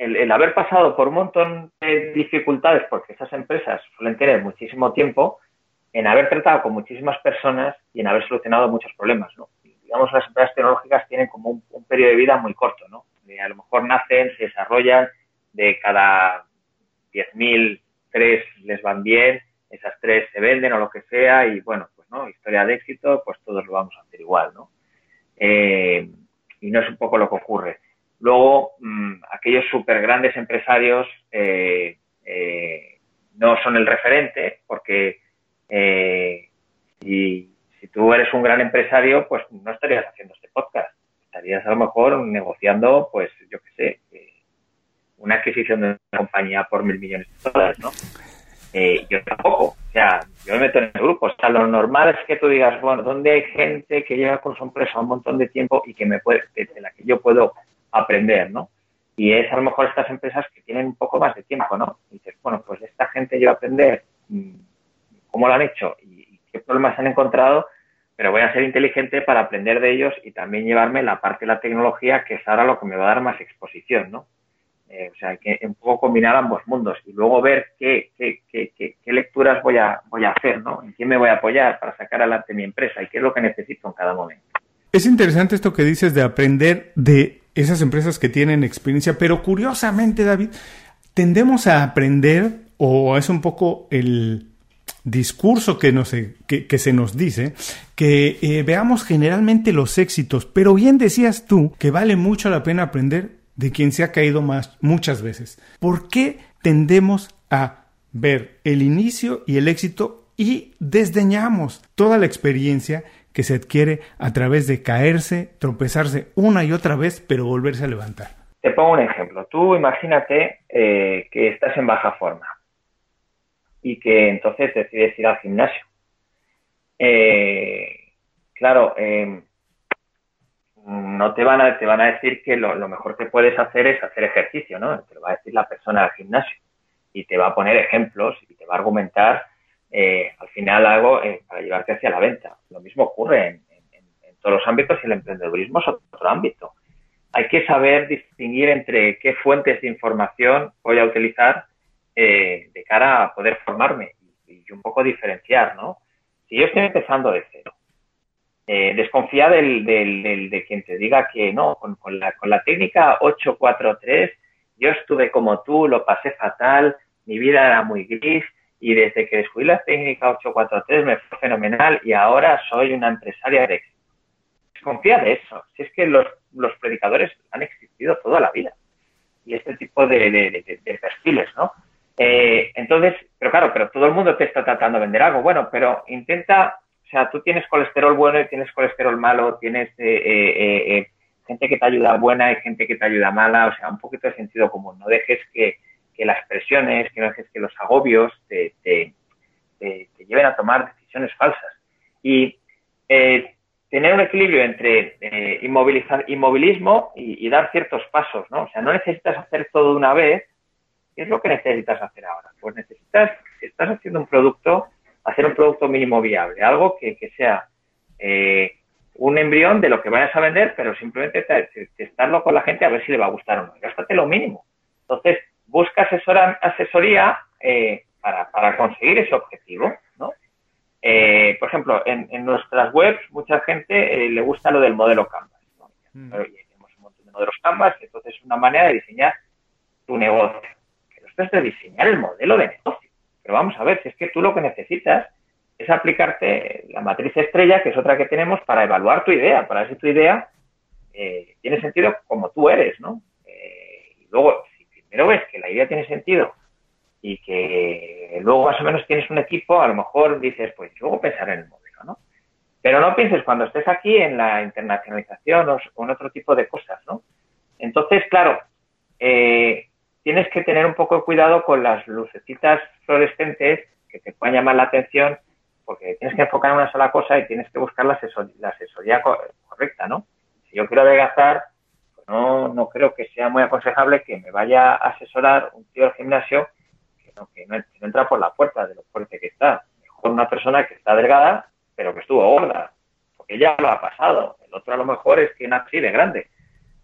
Speaker 3: el, haber pasado por un montón de dificultades, porque esas empresas suelen tener muchísimo tiempo, en haber tratado con muchísimas personas y en haber solucionado muchos problemas, ¿no? digamos, las empresas tecnológicas tienen como un, periodo de vida muy corto, ¿no? a lo mejor nacen, se desarrollan, de cada 10.000, tres les van bien, esas tres se venden o lo que sea y bueno, pues no, historia de éxito, pues todos lo vamos a hacer igual, ¿no? Eh, y no es un poco lo que ocurre. Luego, mm, aquellos súper grandes empresarios eh, eh, no son el referente porque si, si tú eres un gran empresario, pues no estarías haciendo este podcast. Estarías a lo mejor negociando, pues yo qué sé, una adquisición de una compañía por mil millones de dólares, ¿no? Eh, yo tampoco. O sea, yo me meto en el grupo. O sea, lo normal es que tú digas, bueno, ¿dónde hay gente que lleva con su empresa un montón de tiempo y que me puede, de la que yo puedo aprender, ¿no? Y es a lo mejor estas empresas que tienen un poco más de tiempo, ¿no? Y dices, bueno, pues esta gente yo aprender mm, cómo lo han hecho y, qué problemas han encontrado, pero voy a ser inteligente para aprender de ellos y también llevarme la parte de la tecnología, que es ahora lo que me va a dar más exposición, ¿no? Eh, o sea, que un poco combinar ambos mundos y luego ver qué, qué, qué, qué, lecturas voy a, voy a hacer, ¿no? En quién me voy a apoyar para sacar adelante mi empresa y qué es lo que necesito en cada momento.
Speaker 1: Es interesante esto que dices de aprender de esas empresas que tienen experiencia, pero curiosamente, David, tendemos a aprender, o es un poco el discurso que, nos, que, que se nos dice, que eh, veamos generalmente los éxitos, pero bien decías tú que vale mucho la pena aprender de quien se ha caído más muchas veces. ¿Por qué tendemos a ver el inicio y el éxito y desdeñamos toda la experiencia que se adquiere a través de caerse, tropezarse una y otra vez, pero volverse a levantar?
Speaker 3: Te pongo un ejemplo. Tú imagínate eh, que estás en baja forma y que entonces decides ir al gimnasio. Eh, claro, eh, no te van a, te van a decir que lo, mejor que puedes hacer es hacer ejercicio, ¿no? Te lo va a decir la persona del gimnasio y te va a poner ejemplos y te va a argumentar eh, al final algo eh, para llevarte hacia la venta. Lo mismo ocurre en, todos los ámbitos y el emprendedurismo es otro ámbito. Hay que saber distinguir entre qué fuentes de información voy a utilizar eh, de cara a poder formarme y, un poco diferenciar, ¿no? Si yo estoy empezando de cero eh, desconfía del, de quien te diga que no, con, la, con la técnica 843 yo estuve como tú, lo pasé fatal, mi vida era muy gris y desde que descubrí la técnica 843 me fue fenomenal y ahora soy una empresaria de éxito. Desconfía de eso. Si es que los, los predicadores han existido toda la vida y este tipo de, de, perfiles, ¿no? Eh, entonces, pero claro, pero todo el mundo te está tratando de vender algo. Bueno, pero intenta o sea, tú tienes colesterol bueno y tienes colesterol malo, tienes eh, eh, eh, gente que te ayuda buena y gente que te ayuda mala, o sea, un poquito de sentido común. No dejes que, las presiones, que no dejes que los agobios te, lleven a tomar decisiones falsas. Y tener un equilibrio entre inmovilizar, inmovilismo y, dar ciertos pasos, ¿no? O sea, no necesitas hacer todo de una vez. ¿Qué es lo que necesitas hacer ahora? Pues necesitas, si estás haciendo un producto, hacer un producto mínimo viable, algo que, sea eh, un embrión de lo que vayas a vender, pero simplemente testarlo con la gente a ver si le va a gustar o no. Gástate lo mínimo. Entonces, busca asesora, asesoría eh, para, conseguir ese objetivo, ¿no? Eh, por ejemplo, en, nuestras webs mucha gente le gusta lo del modelo Canvas. Mm. tenemos un montón de modelos Canvas, entonces es una manera de diseñar tu negocio. Es de diseñar el modelo de negocio. Pero vamos a ver, si es que tú lo que necesitas es aplicarte la matriz estrella, que es otra que tenemos, para evaluar tu idea, para ver si tu idea eh, tiene sentido como tú eres, ¿no? Eh, y luego, si primero ves que la idea tiene sentido y que luego más o menos tienes un equipo, a lo mejor dices, pues yo pensar en el modelo, ¿no? Pero no pienses cuando estés aquí en la internacionalización o, en otro tipo de cosas, ¿no? Entonces, claro, eh, tienes que tener un poco de cuidado con las lucecitas fluorescentes que te puedan llamar la atención porque tienes que enfocar en una sola cosa y tienes que buscar la, asesoría correcta, ¿no? Si yo quiero adelgazar, pues no, no creo que sea muy aconsejable que me vaya a asesorar un tío del gimnasio que no, que no, entra por la puerta de lo fuerte que está. Mejor una persona que está delgada, pero que estuvo gorda. porque ya lo ha pasado. El otro a lo mejor es que nació así de grande,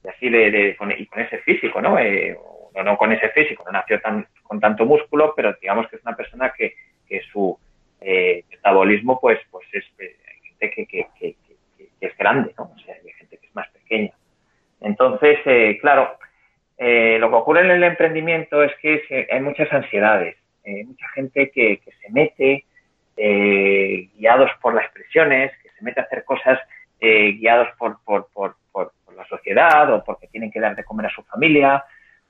Speaker 3: y así de, y con ese físico, ¿no? Eh, no, con ese físico, no nació tan, con tanto músculo, pero digamos que es una persona que, que su eh, metabolismo pues, pues es eh, gente que, que, es grande, ¿no? O sea, hay gente que es más pequeña. Entonces, eh, claro, lo que ocurre en el emprendimiento es que hay muchas ansiedades, hay mucha gente que, que se mete guiados por las presiones, que se mete a hacer cosas guiados por, por, por, por, la sociedad o porque tienen que dar de comer a su familia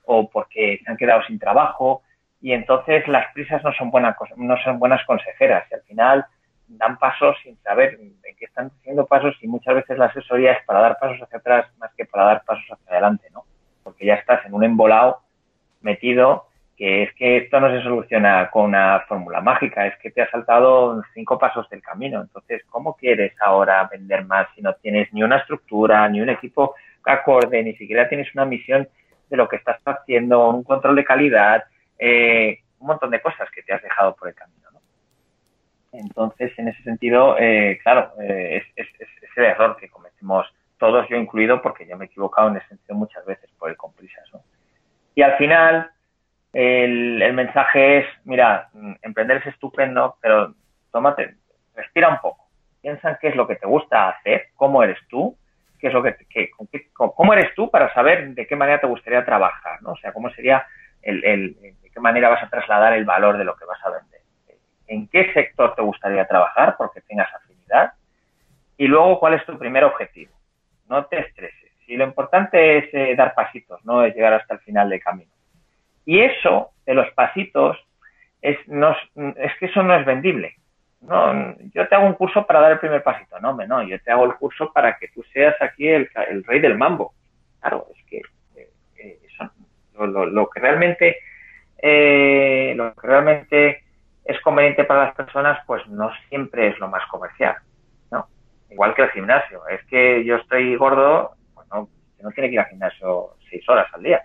Speaker 3: o porque se han quedado sin trabajo y entonces las prisas no son buenas no son buenas consejeras y al final dan pasos sin saber en qué están haciendo pasos y muchas veces la asesoría es para dar pasos hacia atrás más que para dar pasos hacia adelante, ¿no? Porque ya estás en un embolado metido que es que esto no se soluciona con una fórmula mágica, es que te has saltado cinco pasos del camino. Entonces, ¿cómo quieres ahora vender más si no tienes ni una estructura, ni un equipo acorde, ni siquiera tienes una misión de lo que estás haciendo, un control de calidad, eh, un montón de cosas que te has dejado por el camino. ¿no? Entonces, en ese sentido, eh, claro, eh, es, es, el error que cometemos todos, yo incluido, porque yo me he equivocado en ese sentido muchas veces por el comprisas. ¿no? Y al final, el, el, mensaje es, mira, emprender es estupendo, pero tómate, respira un poco. Piensa en qué es lo que te gusta hacer, cómo eres tú, qué es lo que, que, cómo eres tú para saber de qué manera te gustaría trabajar, ¿no? O sea, cómo sería el, el, qué manera vas a trasladar el valor de lo que vas a vender. ¿En qué sector te gustaría trabajar porque tengas afinidad? Y luego, ¿cuál es tu primer objetivo? No te estreses. Y lo importante es eh, dar pasitos, no es llegar hasta el final del camino. Y eso, de los pasitos, es, no, es que eso no es vendible. No, yo te hago un curso para dar el primer pasito. No, no, yo te hago el curso para que tú seas aquí el, el rey del mambo. Claro, es que eh, eh, eso, lo, lo, que realmente eh, lo que realmente es conveniente para las personas, pues no siempre es lo más comercial, ¿no? Igual que el gimnasio. Es que yo estoy gordo, pues no, no tiene que ir al gimnasio seis horas al día.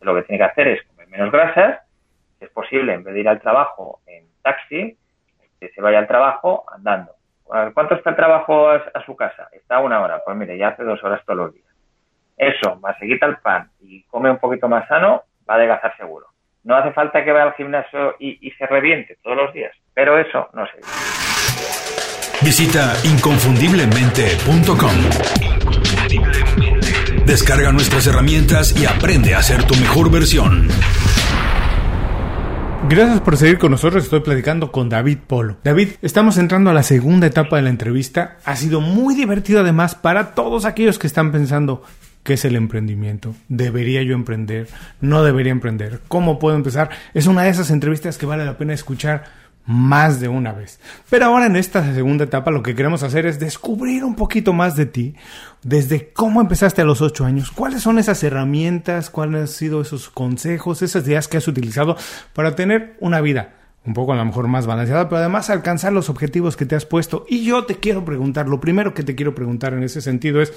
Speaker 3: Lo que tiene que hacer es comer menos grasas, si es posible, en vez de ir al trabajo en taxi, que se vaya al trabajo andando. ¿Cuánto está el trabajo a, su casa? Está una hora. Pues mire, ya hace dos horas todos los días. Eso, más se quita el pan y come un poquito más sano, va a adelgazar seguro. No hace falta que vaya al gimnasio y, se reviente todos los días, pero eso no se
Speaker 2: Visita inconfundiblemente.com. Descarga nuestras herramientas y aprende a ser tu mejor versión.
Speaker 1: Gracias por seguir con nosotros. Estoy platicando con David Polo. David, estamos entrando a la segunda etapa de la entrevista. Ha sido muy divertido además para todos aquellos que están pensando, ¿Qué es el emprendimiento? ¿Debería yo emprender? ¿No debería emprender? ¿Cómo puedo empezar? Es una de esas entrevistas que vale la pena escuchar más de una vez. Pero ahora en esta segunda etapa lo que queremos hacer es descubrir un poquito más de ti, desde cómo empezaste a los ocho años, cuáles son esas herramientas, cuáles han sido esos consejos, esas ideas que has utilizado para tener una vida un poco a lo mejor más balanceada, pero además alcanzar los objetivos que te has puesto. Y yo te quiero preguntar, lo primero que te quiero preguntar en ese sentido es,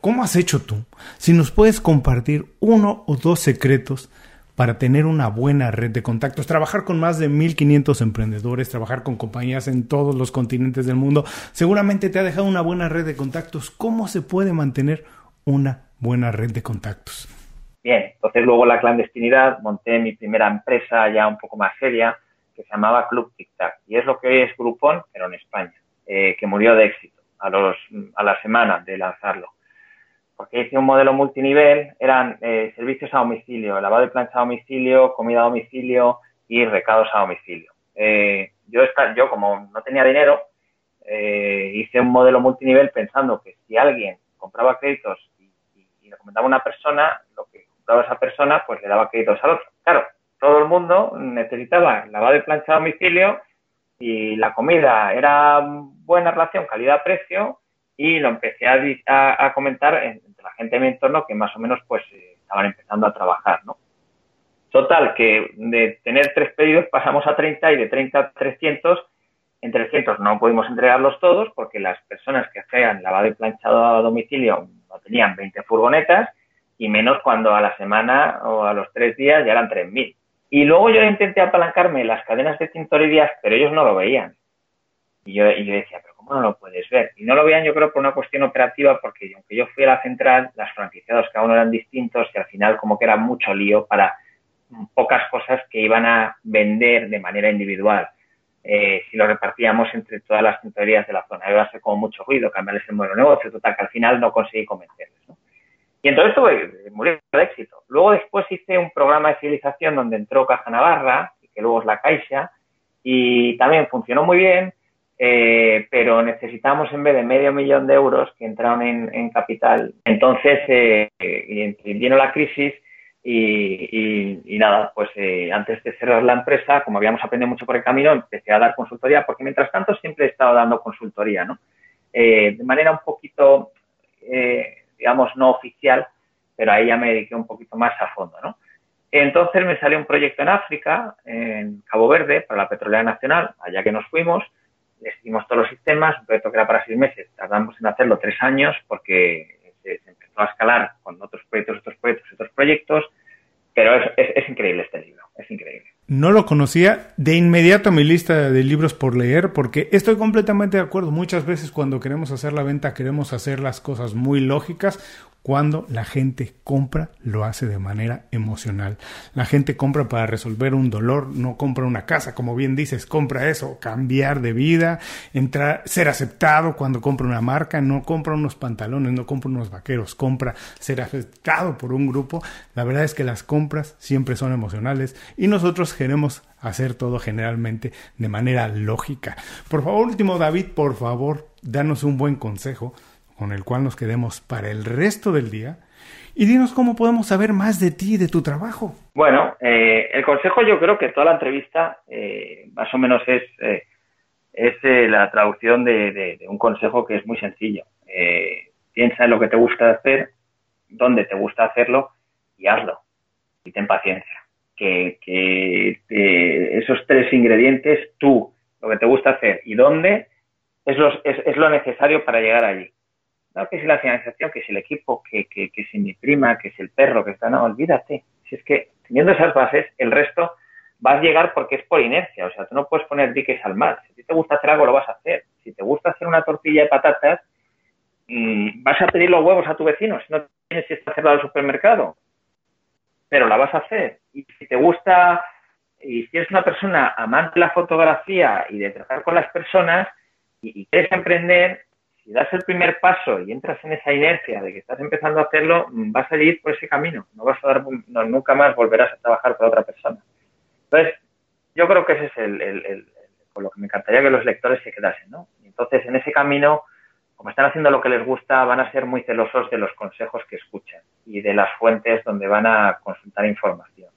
Speaker 1: ¿Cómo has hecho tú? Si nos puedes compartir uno o dos secretos para tener una buena red de contactos, trabajar con más de 1500 emprendedores, trabajar con compañías en todos los continentes del mundo, seguramente te ha dejado una buena red de contactos. ¿Cómo se puede mantener una buena red de contactos?
Speaker 3: Bien, entonces luego la clandestinidad, monté mi primera empresa ya un poco más seria que se llamaba Club Tic Tac y es lo que hoy es Groupon, pero en España, eh, que murió de éxito a, los, a la semana de lanzarlo porque hice un modelo multinivel, eran eh, servicios a domicilio, lavado y plancha a domicilio, comida a domicilio y recados a domicilio. Eh, yo, yo, como no tenía dinero, eh, hice un modelo multinivel pensando que si alguien compraba créditos y, y, le comentaba a una persona, lo que compraba esa persona, pues le daba créditos al otro. Claro, todo el mundo necesitaba lavado y plancha a domicilio y la comida era buena relación calidad-precio y lo empecé a, a, comentar entre la gente de mi entorno que más o menos pues eh, estaban empezando a trabajar, ¿no? Total, que de tener tres pedidos pasamos a 30 y de 30 a 300. En 300 no pudimos entregarlos todos porque las personas que hacían lavado y planchado a domicilio no tenían 20 furgonetas y menos cuando a la semana o a los tres días ya eran 3.000. Y luego yo intenté apalancarme las cadenas de tintorerías, pero ellos no lo veían. Y yo, y yo decía, pero ¿cómo no lo puedes ver? Y no lo veían yo creo por una cuestión operativa, porque aunque yo fui a la central, las franquiciados cada uno eran distintos y al final como que era mucho lío para pocas cosas que iban a vender de manera individual. Eh, si lo repartíamos entre todas las tintorerías de la zona, iba a ser como mucho ruido, cambiarles el modelo de negocio, total, que al final no conseguí convencerles. ¿no? Y entonces tuve murió de éxito. Luego después hice un programa de civilización donde entró Caja Navarra, que luego es la Caixa, y también funcionó muy bien, eh, pero necesitamos en vez de medio millón de euros que entraron en, capital. Entonces, eh, vino la crisis y, nada, pues eh, antes de cerrar la empresa, como habíamos aprendido mucho por el camino, empecé a dar consultoría, porque mientras tanto siempre he estado dando consultoría, ¿no? Eh, de manera un poquito, eh, digamos, no oficial, pero ahí ya me dediqué un poquito más a fondo, ¿no? Entonces me salió un proyecto en África, en Cabo Verde, para la Petrolera Nacional, allá que nos fuimos, les dimos todos los sistemas, un proyecto que era para seis meses, tardamos en hacerlo tres años porque se, empezó a escalar con otros proyectos, otros proyectos, otros proyectos, pero es, increíble este libro, es increíble.
Speaker 1: No lo conocía de inmediato a mi lista de libros por leer porque estoy completamente de acuerdo. Muchas veces cuando queremos hacer la venta queremos hacer las cosas muy lógicas cuando la gente compra, lo hace de manera emocional. La gente compra para resolver un dolor, no compra una casa, como bien dices, compra eso, cambiar de vida, entrar, ser aceptado cuando compra una marca, no compra unos pantalones, no compra unos vaqueros, compra ser aceptado por un grupo. La verdad es que las compras siempre son emocionales y nosotros queremos hacer todo generalmente de manera lógica. Por favor, último David, por favor, danos un buen consejo con el cual nos quedemos para el resto del día. Y dinos cómo podemos saber más de ti y de tu trabajo.
Speaker 3: Bueno, eh, el consejo yo creo que toda la entrevista eh, más o menos es, eh, es la traducción de, un consejo que es muy sencillo. piensa en lo que te gusta hacer, dónde te gusta hacerlo y hazlo. Y ten paciencia. Que, esos tres ingredientes, tú, lo que te gusta hacer y dónde, es, es lo necesario para llegar allí no, que si la financiación, que si el equipo, que, que, que si mi prima, que si el perro, que está, no, olvídate. Si es que teniendo esas bases, el resto vas a llegar porque es por inercia. O sea, tú no puedes poner diques al mar. Si te gusta hacer algo, lo vas a hacer. Si te gusta hacer una tortilla de patatas, mm, vas a pedir los huevos a tu vecino si no tienes que estar cerrado el supermercado. Pero la vas a hacer. Y si te gusta, y si eres una persona amante de la fotografía y de tratar con las personas y quieres emprender, si das el primer paso y entras en esa inercia de que estás empezando a hacerlo, vas a ir por ese camino. No vas a dar, nunca más volverás a trabajar para otra persona. Entonces, yo creo que ese es el, con lo que me encantaría que los lectores se quedasen, ¿no? entonces, en ese camino, como están haciendo lo que les gusta, van a ser muy celosos de los consejos que escuchan y de las fuentes donde van a consultar información.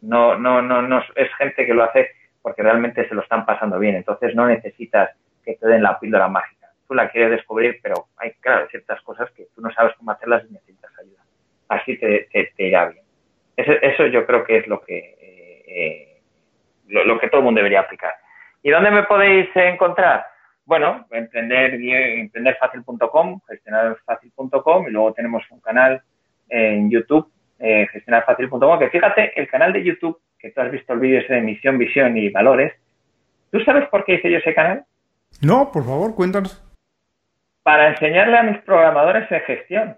Speaker 3: No, no, no, no es gente que lo hace porque realmente se lo están pasando bien. Entonces, no necesitas que te den la píldora mágica la quieres descubrir, pero hay, claro, ciertas cosas que tú no sabes cómo hacerlas y necesitas ayuda. Así te, irá bien. Eso, yo creo que es lo que, eh, lo, que todo el mundo debería aplicar. ¿Y dónde me podéis encontrar? Bueno, emprender, emprenderfacil.com, gestionarfacil.com y luego tenemos un canal en YouTube, eh, gestionarfacil.com, que fíjate, el canal de YouTube, que tú has visto el vídeo ese de misión, visión y valores, ¿tú sabes por qué hice yo ese canal?
Speaker 1: No, por favor, cuéntanos
Speaker 3: para enseñarle a mis programadores en gestión.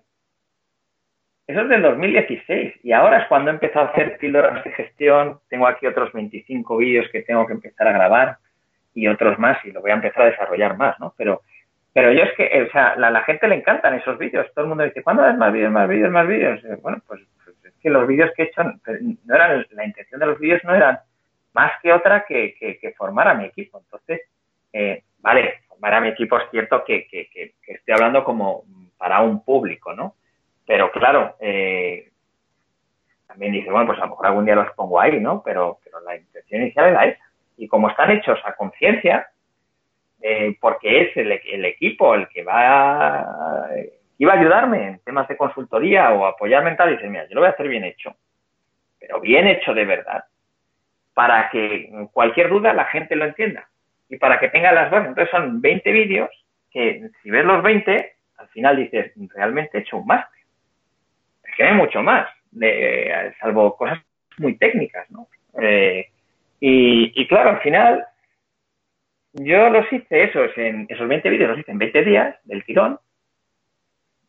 Speaker 3: Eso es del 2016 y ahora es cuando he empezado a hacer píldoras de gestión. Tengo aquí otros 25 vídeos que tengo que empezar a grabar y otros más y lo voy a empezar a desarrollar más, ¿no? Pero, pero yo que, o sea, la, la gente le encantan esos vídeos. Todo el mundo dice, ¿cuándo ves más vídeos, más vídeos, más vídeos? Eh, bueno, pues, pues, es que los vídeos que he hecho, no eran, la intención de los vídeos no eran más que otra que, que, formar a mi equipo. Entonces, eh, vale, para mi equipo es cierto que, estoy hablando como para un público, ¿no? Pero claro, eh, también dice, bueno, pues a lo mejor algún día los pongo ahí, ¿no? Pero, pero la intención inicial era esa. Y como están hechos a conciencia, eh, porque es el, equipo el que va iba a ayudarme en temas de consultoría o apoyar mental, y dice, mira, yo lo voy a hacer bien hecho, pero bien hecho de verdad, para que cualquier duda la gente lo entienda y para que tenga las dos. Entonces son 20 vídeos que si ves los 20, al final dices, realmente he hecho un máster. Es que hay mucho más, de, salvo cosas muy técnicas, ¿no? Eh, y, claro, al final, yo los hice esos, en esos 20 vídeos los hice en 20 días del tirón.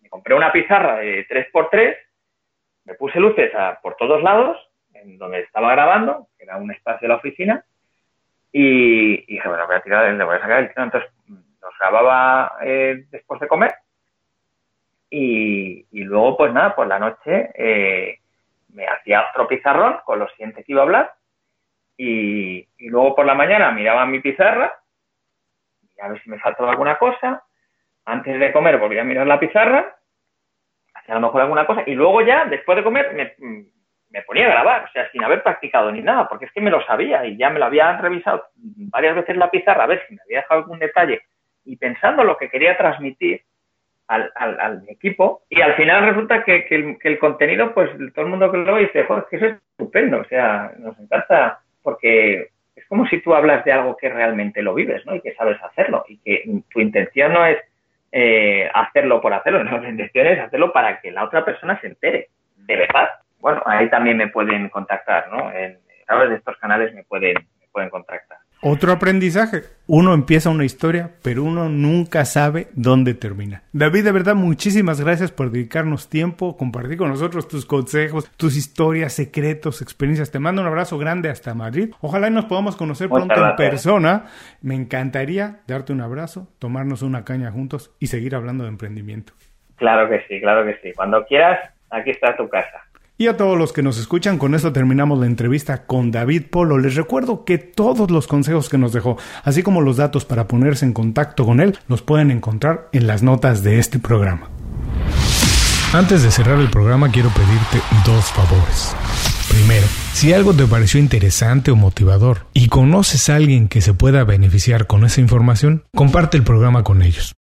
Speaker 3: Me compré una pizarra de 3x3, me puse luces por todos lados, en donde estaba grabando, que era un espacio de la oficina, y, dije, bueno, voy a tirar, le voy a sacar el tirón. Entonces los grababa eh, después de comer y, luego, pues nada, por la noche eh, me hacía otro pizarrón con lo siguiente que iba a hablar y, luego por la mañana miraba mi pizarra y a ver si me faltaba alguna cosa. Antes de comer volvía a mirar la pizarra, hacía a lo mejor alguna cosa y luego ya, después de comer, me, me ponía a grabar, o sea, sin haber practicado ni nada, porque es que me lo sabía y ya me lo había revisado varias veces la pizarra a ver si me había dejado algún detalle y pensando lo que quería transmitir al, al, equipo y al final resulta que, el, contenido, pues todo el mundo que lo ve dice, joder, que eso es estupendo, o sea, nos encanta porque es como si tú hablas de algo que realmente lo vives, ¿no? Y que sabes hacerlo y que tu intención no es eh, hacerlo por hacerlo, no, la intención es hacerlo para que la otra persona se entere, de verdad. Bueno, ahí también me pueden contactar, ¿no? En, a través de estos canales me pueden, me pueden contactar.
Speaker 1: Otro aprendizaje. Uno empieza una historia, pero uno nunca sabe dónde termina. David, de verdad, muchísimas gracias por dedicarnos tiempo, compartir con nosotros tus consejos, tus historias, secretos, experiencias. Te mando un abrazo grande hasta Madrid. Ojalá nos podamos conocer pronto en persona. Me encantaría darte un abrazo, tomarnos una caña juntos y seguir hablando de emprendimiento.
Speaker 3: Claro que sí, claro que sí. Cuando quieras, aquí está tu casa.
Speaker 1: Y a todos los que nos escuchan, con esto terminamos la entrevista con David Polo. Les recuerdo que todos los consejos que nos dejó, así como los datos para ponerse en contacto con él, los pueden encontrar en las notas de este programa. Antes de cerrar el programa quiero pedirte dos favores. Primero, si algo te pareció interesante o motivador y conoces a alguien que se pueda beneficiar con esa información, comparte el programa con ellos.